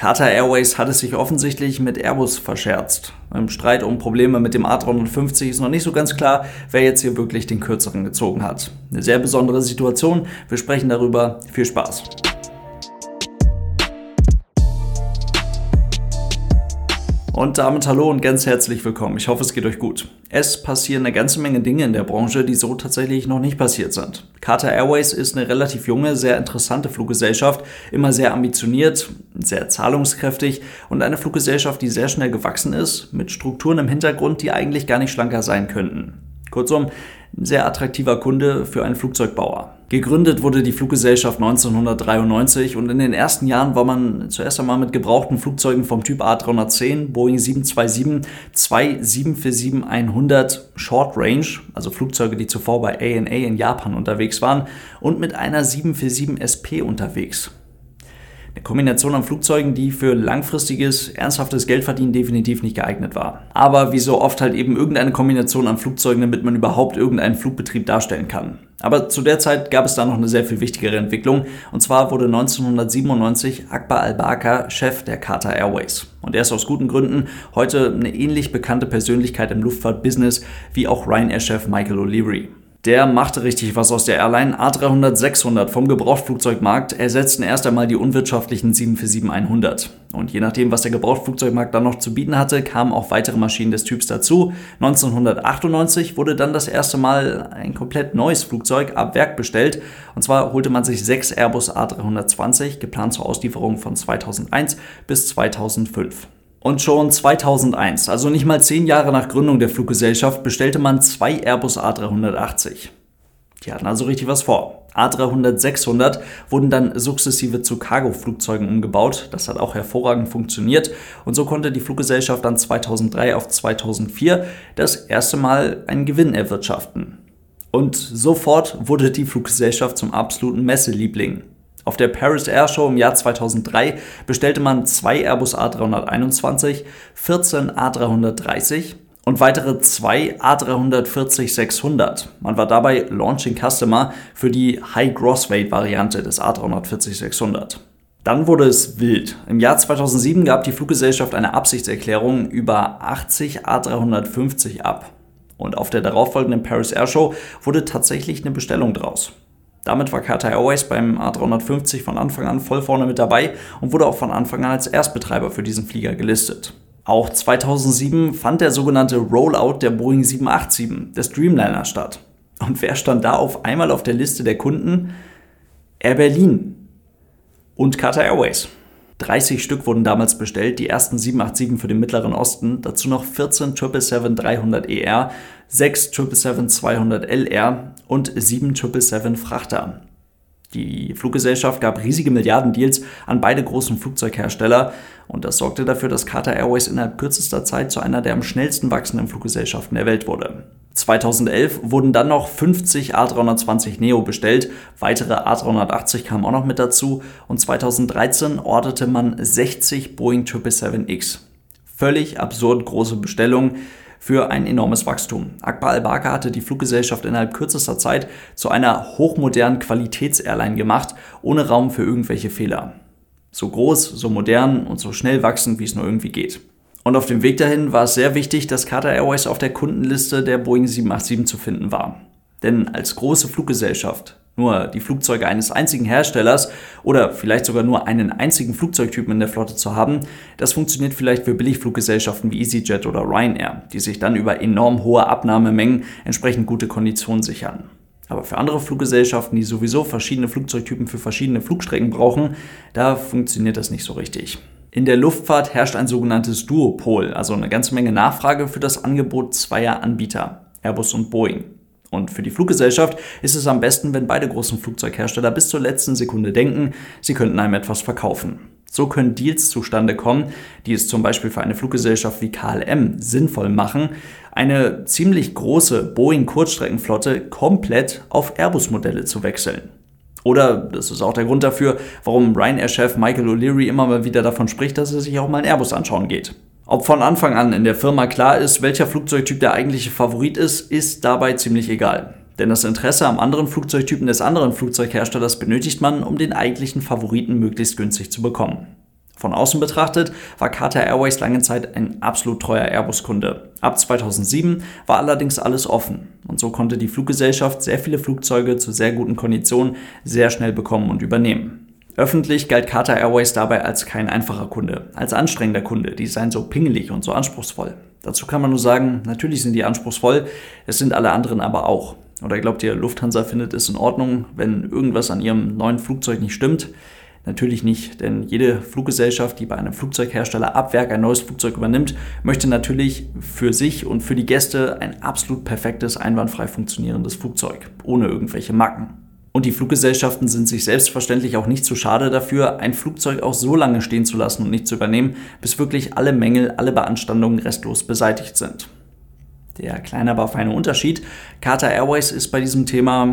Qatar Airways hat es sich offensichtlich mit Airbus verscherzt. Im Streit um Probleme mit dem A350 ist noch nicht so ganz klar, wer jetzt hier wirklich den kürzeren gezogen hat. Eine sehr besondere Situation. Wir sprechen darüber. Viel Spaß. Und damit hallo und ganz herzlich willkommen. Ich hoffe, es geht euch gut. Es passieren eine ganze Menge Dinge in der Branche, die so tatsächlich noch nicht passiert sind. Qatar Airways ist eine relativ junge, sehr interessante Fluggesellschaft, immer sehr ambitioniert, sehr zahlungskräftig und eine Fluggesellschaft, die sehr schnell gewachsen ist, mit Strukturen im Hintergrund, die eigentlich gar nicht schlanker sein könnten. Kurzum, ein sehr attraktiver Kunde für einen Flugzeugbauer. Gegründet wurde die Fluggesellschaft 1993 und in den ersten Jahren war man zuerst einmal mit gebrauchten Flugzeugen vom Typ A310, Boeing 727, zwei 747-100 Short Range, also Flugzeuge, die zuvor bei ANA in Japan unterwegs waren, und mit einer 747 SP unterwegs. Eine Kombination an Flugzeugen, die für langfristiges, ernsthaftes Geldverdienen definitiv nicht geeignet war. Aber wie so oft halt eben irgendeine Kombination an Flugzeugen, damit man überhaupt irgendeinen Flugbetrieb darstellen kann. Aber zu der Zeit gab es da noch eine sehr viel wichtigere Entwicklung. Und zwar wurde 1997 Akbar al-Bakr Chef der Qatar Airways. Und er ist aus guten Gründen heute eine ähnlich bekannte Persönlichkeit im Luftfahrtbusiness wie auch Ryanair-Chef Michael O'Leary. Der machte richtig was aus der Airline. A300-600 vom Gebrauchtflugzeugmarkt ersetzten erst einmal die unwirtschaftlichen 747-100. Und je nachdem, was der Gebrauchtflugzeugmarkt dann noch zu bieten hatte, kamen auch weitere Maschinen des Typs dazu. 1998 wurde dann das erste Mal ein komplett neues Flugzeug ab Werk bestellt. Und zwar holte man sich sechs Airbus A320, geplant zur Auslieferung von 2001 bis 2005. Und schon 2001, also nicht mal zehn Jahre nach Gründung der Fluggesellschaft, bestellte man zwei Airbus A380. Die hatten also richtig was vor. A300-600 wurden dann sukzessive zu Cargo-Flugzeugen umgebaut. Das hat auch hervorragend funktioniert. Und so konnte die Fluggesellschaft dann 2003 auf 2004 das erste Mal einen Gewinn erwirtschaften. Und sofort wurde die Fluggesellschaft zum absoluten Messeliebling. Auf der Paris Air Show im Jahr 2003 bestellte man zwei Airbus A321, 14 A330 und weitere zwei A340-600. Man war dabei Launching Customer für die High Gross Weight Variante des A340-600. Dann wurde es wild. Im Jahr 2007 gab die Fluggesellschaft eine Absichtserklärung über 80 A350 ab. Und auf der darauffolgenden Paris Air Show wurde tatsächlich eine Bestellung draus. Damit war Qatar Airways beim A350 von Anfang an voll vorne mit dabei und wurde auch von Anfang an als Erstbetreiber für diesen Flieger gelistet. Auch 2007 fand der sogenannte Rollout der Boeing 787 des Dreamliner statt. Und wer stand da auf einmal auf der Liste der Kunden? Air Berlin und Qatar Airways. 30 Stück wurden damals bestellt, die ersten 787 für den Mittleren Osten, dazu noch 14 777-300ER, 6 777-200LR und 7 777 Frachter. Die Fluggesellschaft gab riesige Milliardendeals an beide großen Flugzeughersteller und das sorgte dafür, dass Qatar Airways innerhalb kürzester Zeit zu einer der am schnellsten wachsenden Fluggesellschaften der Welt wurde. 2011 wurden dann noch 50 A320 Neo bestellt, weitere A380 kamen auch noch mit dazu und 2013 orderte man 60 Boeing 777X. Völlig absurd große Bestellungen für ein enormes Wachstum. Akbar al-Bakr hatte die Fluggesellschaft innerhalb kürzester Zeit zu einer hochmodernen Qualitätsairline gemacht, ohne Raum für irgendwelche Fehler. So groß, so modern und so schnell wachsend, wie es nur irgendwie geht. Und auf dem Weg dahin war es sehr wichtig, dass Qatar Airways auf der Kundenliste der Boeing 787 zu finden war. Denn als große Fluggesellschaft nur die Flugzeuge eines einzigen Herstellers oder vielleicht sogar nur einen einzigen Flugzeugtypen in der Flotte zu haben, das funktioniert vielleicht für Billigfluggesellschaften wie EasyJet oder Ryanair, die sich dann über enorm hohe Abnahmemengen entsprechend gute Konditionen sichern. Aber für andere Fluggesellschaften, die sowieso verschiedene Flugzeugtypen für verschiedene Flugstrecken brauchen, da funktioniert das nicht so richtig. In der Luftfahrt herrscht ein sogenanntes Duopol, also eine ganze Menge Nachfrage für das Angebot zweier Anbieter, Airbus und Boeing. Und für die Fluggesellschaft ist es am besten, wenn beide großen Flugzeughersteller bis zur letzten Sekunde denken, sie könnten einem etwas verkaufen. So können Deals zustande kommen, die es zum Beispiel für eine Fluggesellschaft wie KLM sinnvoll machen, eine ziemlich große Boeing-Kurzstreckenflotte komplett auf Airbus-Modelle zu wechseln. Oder das ist auch der Grund dafür, warum Ryanair-Chef Michael O'Leary immer mal wieder davon spricht, dass er sich auch mal ein Airbus anschauen geht. Ob von Anfang an in der Firma klar ist, welcher Flugzeugtyp der eigentliche Favorit ist, ist dabei ziemlich egal. Denn das Interesse am anderen Flugzeugtypen des anderen Flugzeugherstellers benötigt man, um den eigentlichen Favoriten möglichst günstig zu bekommen. Von außen betrachtet war Qatar Airways lange Zeit ein absolut treuer Airbus-Kunde. Ab 2007 war allerdings alles offen und so konnte die Fluggesellschaft sehr viele Flugzeuge zu sehr guten Konditionen sehr schnell bekommen und übernehmen. Öffentlich galt Qatar Airways dabei als kein einfacher Kunde, als anstrengender Kunde, die seien so pingelig und so anspruchsvoll. Dazu kann man nur sagen, natürlich sind die anspruchsvoll, es sind alle anderen aber auch. Oder glaubt ihr, Lufthansa findet es in Ordnung, wenn irgendwas an ihrem neuen Flugzeug nicht stimmt? Natürlich nicht, denn jede Fluggesellschaft, die bei einem Flugzeughersteller ab Werk ein neues Flugzeug übernimmt, möchte natürlich für sich und für die Gäste ein absolut perfektes, einwandfrei funktionierendes Flugzeug, ohne irgendwelche Macken. Und die Fluggesellschaften sind sich selbstverständlich auch nicht zu schade dafür, ein Flugzeug auch so lange stehen zu lassen und nicht zu übernehmen, bis wirklich alle Mängel, alle Beanstandungen restlos beseitigt sind. Der kleine, aber feine Unterschied, Qatar Airways ist bei diesem Thema,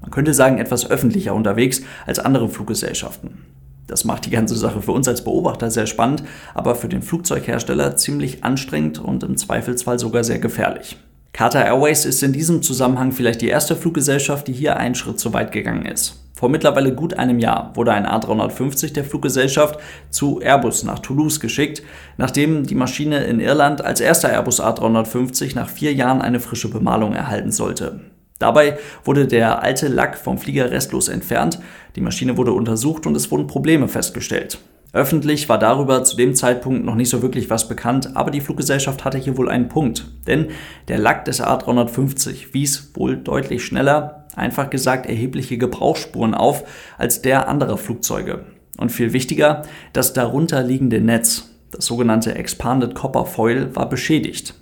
man könnte sagen, etwas öffentlicher unterwegs als andere Fluggesellschaften. Das macht die ganze Sache für uns als Beobachter sehr spannend, aber für den Flugzeughersteller ziemlich anstrengend und im Zweifelsfall sogar sehr gefährlich. Qatar Airways ist in diesem Zusammenhang vielleicht die erste Fluggesellschaft, die hier einen Schritt zu weit gegangen ist. Vor mittlerweile gut einem Jahr wurde ein A350 der Fluggesellschaft zu Airbus nach Toulouse geschickt, nachdem die Maschine in Irland als erster Airbus A350 nach vier Jahren eine frische Bemalung erhalten sollte. Dabei wurde der alte Lack vom Flieger restlos entfernt, die Maschine wurde untersucht und es wurden Probleme festgestellt. Öffentlich war darüber zu dem Zeitpunkt noch nicht so wirklich was bekannt, aber die Fluggesellschaft hatte hier wohl einen Punkt. Denn der Lack des A350 wies wohl deutlich schneller, einfach gesagt erhebliche Gebrauchsspuren auf, als der anderer Flugzeuge. Und viel wichtiger, das darunter liegende Netz, das sogenannte Expanded Copper Foil, war beschädigt.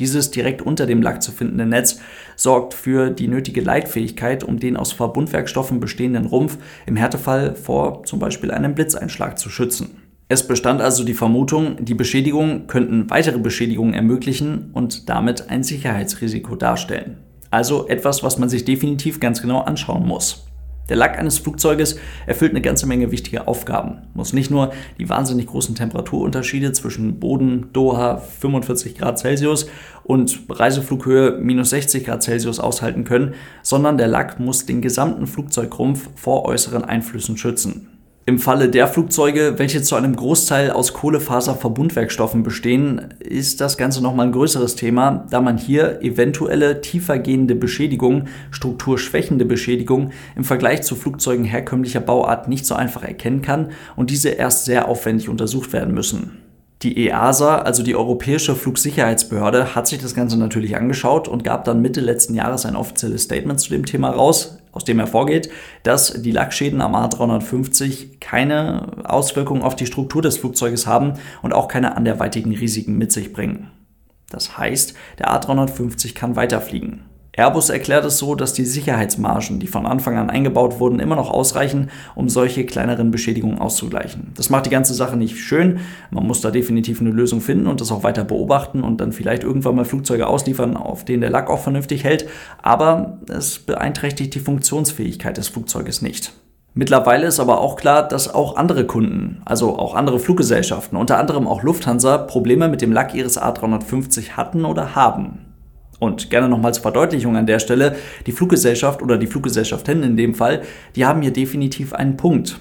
Dieses direkt unter dem Lack zu findende Netz sorgt für die nötige Leitfähigkeit, um den aus Verbundwerkstoffen bestehenden Rumpf im Härtefall vor zum Beispiel einem Blitzeinschlag zu schützen. Es bestand also die Vermutung, die Beschädigungen könnten weitere Beschädigungen ermöglichen und damit ein Sicherheitsrisiko darstellen. Also etwas, was man sich definitiv ganz genau anschauen muss. Der Lack eines Flugzeuges erfüllt eine ganze Menge wichtige Aufgaben. Muss nicht nur die wahnsinnig großen Temperaturunterschiede zwischen Boden, Doha 45 Grad Celsius und Reiseflughöhe minus 60 Grad Celsius aushalten können, sondern der Lack muss den gesamten Flugzeugrumpf vor äußeren Einflüssen schützen. Im Falle der Flugzeuge, welche zu einem Großteil aus Kohlefaserverbundwerkstoffen bestehen, ist das Ganze nochmal ein größeres Thema, da man hier eventuelle tiefergehende Beschädigungen, strukturschwächende Beschädigungen im Vergleich zu Flugzeugen herkömmlicher Bauart nicht so einfach erkennen kann und diese erst sehr aufwendig untersucht werden müssen. Die EASA, also die Europäische Flugsicherheitsbehörde, hat sich das Ganze natürlich angeschaut und gab dann Mitte letzten Jahres ein offizielles Statement zu dem Thema raus, aus dem hervorgeht, dass die Lackschäden am A350 keine Auswirkungen auf die Struktur des Flugzeuges haben und auch keine anderweitigen Risiken mit sich bringen. Das heißt, der A350 kann weiterfliegen. Airbus erklärt es so, dass die Sicherheitsmargen, die von Anfang an eingebaut wurden, immer noch ausreichen, um solche kleineren Beschädigungen auszugleichen. Das macht die ganze Sache nicht schön. Man muss da definitiv eine Lösung finden und das auch weiter beobachten und dann vielleicht irgendwann mal Flugzeuge ausliefern, auf denen der Lack auch vernünftig hält. Aber es beeinträchtigt die Funktionsfähigkeit des Flugzeuges nicht. Mittlerweile ist aber auch klar, dass auch andere Kunden, also auch andere Fluggesellschaften, unter anderem auch Lufthansa, Probleme mit dem Lack ihres A350 hatten oder haben. Und gerne nochmal zur Verdeutlichung an der Stelle, die Fluggesellschaft oder die Fluggesellschaften in dem Fall, die haben hier definitiv einen Punkt.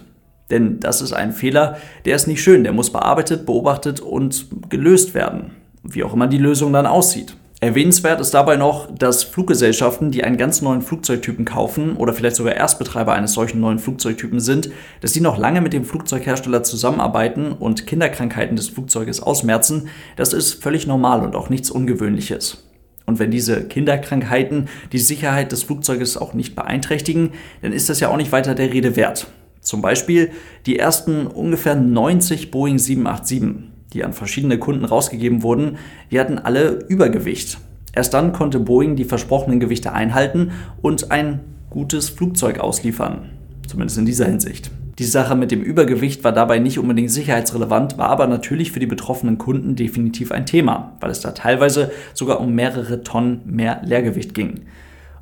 Denn das ist ein Fehler, der ist nicht schön, der muss bearbeitet, beobachtet und gelöst werden. Wie auch immer die Lösung dann aussieht. Erwähnenswert ist dabei noch, dass Fluggesellschaften, die einen ganz neuen Flugzeugtypen kaufen oder vielleicht sogar Erstbetreiber eines solchen neuen Flugzeugtypen sind, dass die noch lange mit dem Flugzeughersteller zusammenarbeiten und Kinderkrankheiten des Flugzeuges ausmerzen, das ist völlig normal und auch nichts Ungewöhnliches. Und wenn diese Kinderkrankheiten die Sicherheit des Flugzeuges auch nicht beeinträchtigen, dann ist das ja auch nicht weiter der Rede wert. Zum Beispiel die ersten ungefähr 90 Boeing 787, die an verschiedene Kunden rausgegeben wurden, die hatten alle Übergewicht. Erst dann konnte Boeing die versprochenen Gewichte einhalten und ein gutes Flugzeug ausliefern. Zumindest in dieser Hinsicht. Die Sache mit dem Übergewicht war dabei nicht unbedingt sicherheitsrelevant, war aber natürlich für die betroffenen Kunden definitiv ein Thema, weil es da teilweise sogar um mehrere Tonnen mehr Leergewicht ging.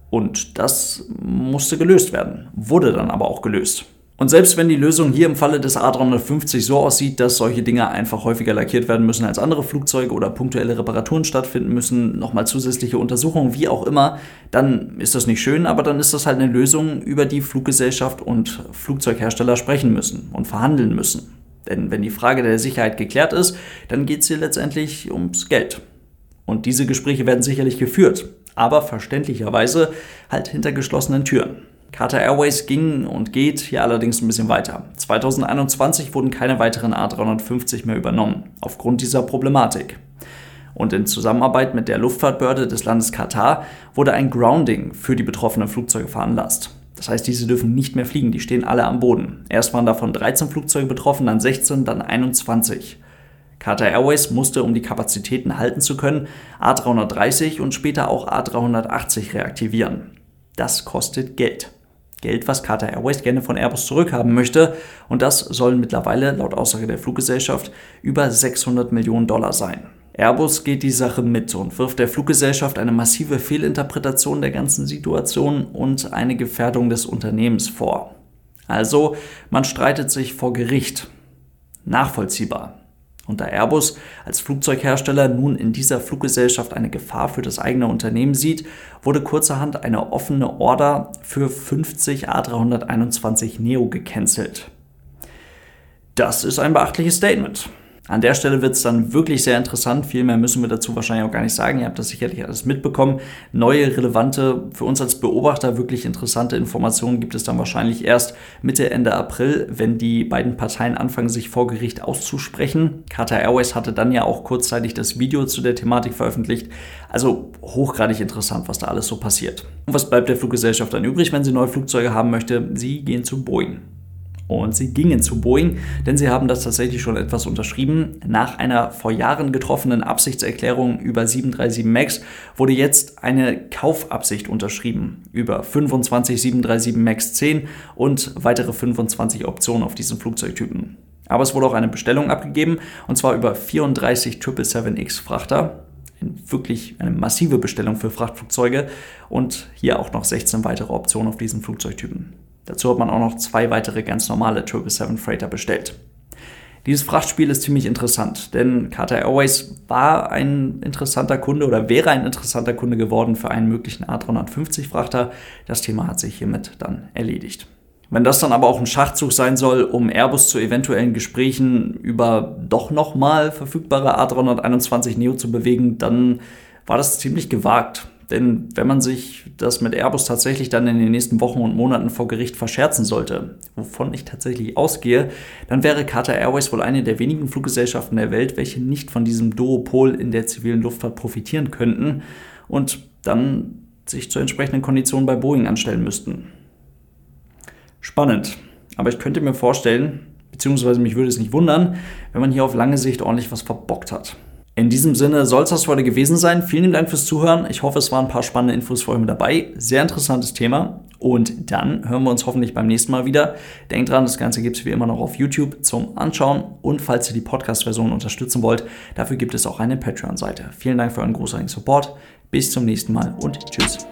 Und das musste gelöst werden, wurde dann aber auch gelöst. Und selbst wenn die Lösung hier im Falle des A350 so aussieht, dass solche Dinge einfach häufiger lackiert werden müssen als andere Flugzeuge oder punktuelle Reparaturen stattfinden müssen, nochmal zusätzliche Untersuchungen, wie auch immer, dann ist das nicht schön, aber dann ist das halt eine Lösung, über die Fluggesellschaft und Flugzeughersteller sprechen müssen und verhandeln müssen. Denn wenn die Frage der Sicherheit geklärt ist, dann geht es hier letztendlich ums Geld. Und diese Gespräche werden sicherlich geführt, aber verständlicherweise halt hinter geschlossenen Türen. Qatar Airways ging und geht hier allerdings ein bisschen weiter. 2021 wurden keine weiteren A350 mehr übernommen, aufgrund dieser Problematik. Und in Zusammenarbeit mit der Luftfahrtbehörde des Landes Katar wurde ein Grounding für die betroffenen Flugzeuge veranlasst. Das heißt, diese dürfen nicht mehr fliegen, die stehen alle am Boden. Erst waren davon 13 Flugzeuge betroffen, dann 16, dann 21. Qatar Airways musste, um die Kapazitäten halten zu können, A330 und später auch A380 reaktivieren. Das kostet Geld. Geld, was Qatar Airways gerne von Airbus zurückhaben möchte. Und das sollen mittlerweile, laut Aussage der Fluggesellschaft, über 600 Millionen Dollar sein. Airbus geht die Sache mit und wirft der Fluggesellschaft eine massive Fehlinterpretation der ganzen Situation und eine Gefährdung des Unternehmens vor. Also, man streitet sich vor Gericht. Nachvollziehbar. Und da Airbus als Flugzeughersteller nun in dieser Fluggesellschaft eine Gefahr für das eigene Unternehmen sieht, wurde kurzerhand eine offene Order für 50 A321 Neo gecancelt. Das ist ein beachtliches Statement. An der Stelle wird es dann wirklich sehr interessant. Viel mehr müssen wir dazu wahrscheinlich auch gar nicht sagen. Ihr habt das sicherlich alles mitbekommen. Neue, relevante, für uns als Beobachter wirklich interessante Informationen gibt es dann wahrscheinlich erst Mitte, Ende April, wenn die beiden Parteien anfangen, sich vor Gericht auszusprechen. Qatar Airways hatte dann ja auch kurzzeitig das Video zu der Thematik veröffentlicht. Also hochgradig interessant, was da alles so passiert. Und was bleibt der Fluggesellschaft dann übrig, wenn sie neue Flugzeuge haben möchte? Sie gehen zu Boeing. Und sie gingen zu Boeing, denn sie haben das tatsächlich schon etwas unterschrieben. Nach einer vor Jahren getroffenen Absichtserklärung über 737 MAX wurde jetzt eine Kaufabsicht unterschrieben über 25 737 MAX 10 und weitere 25 Optionen auf diesen Flugzeugtypen. Aber es wurde auch eine Bestellung abgegeben und zwar über 34 777X Frachter. Wirklich eine massive Bestellung für Frachtflugzeuge und hier auch noch 16 weitere Optionen auf diesen Flugzeugtypen. Dazu hat man auch noch zwei weitere ganz normale 777 Freighter bestellt. Dieses Frachtspiel ist ziemlich interessant, denn Qatar Airways war ein interessanter Kunde oder wäre ein interessanter Kunde geworden für einen möglichen A350 Frachter. Das Thema hat sich hiermit dann erledigt. Wenn das dann aber auch ein Schachzug sein soll, um Airbus zu eventuellen Gesprächen über doch nochmal verfügbare A321 Neo zu bewegen, dann war das ziemlich gewagt. Denn wenn man sich das mit Airbus tatsächlich dann in den nächsten Wochen und Monaten vor Gericht verscherzen sollte, wovon ich tatsächlich ausgehe, dann wäre Qatar Airways wohl eine der wenigen Fluggesellschaften der Welt, welche nicht von diesem Duopol in der zivilen Luftfahrt profitieren könnten und dann sich zu entsprechenden Konditionen bei Boeing anstellen müssten. Spannend. Aber ich könnte mir vorstellen, beziehungsweise mich würde es nicht wundern, wenn man hier auf lange Sicht ordentlich was verbockt hat. In diesem Sinne soll es das heute gewesen sein. Vielen Dank fürs Zuhören. Ich hoffe, es waren ein paar spannende Infos für euch mit dabei. Sehr interessantes Thema. Und dann hören wir uns hoffentlich beim nächsten Mal wieder. Denkt dran, das Ganze gibt es wie immer noch auf YouTube zum Anschauen. Und falls ihr die Podcast-Version unterstützen wollt, dafür gibt es auch eine Patreon-Seite. Vielen Dank für euren großartigen Support. Bis zum nächsten Mal und tschüss.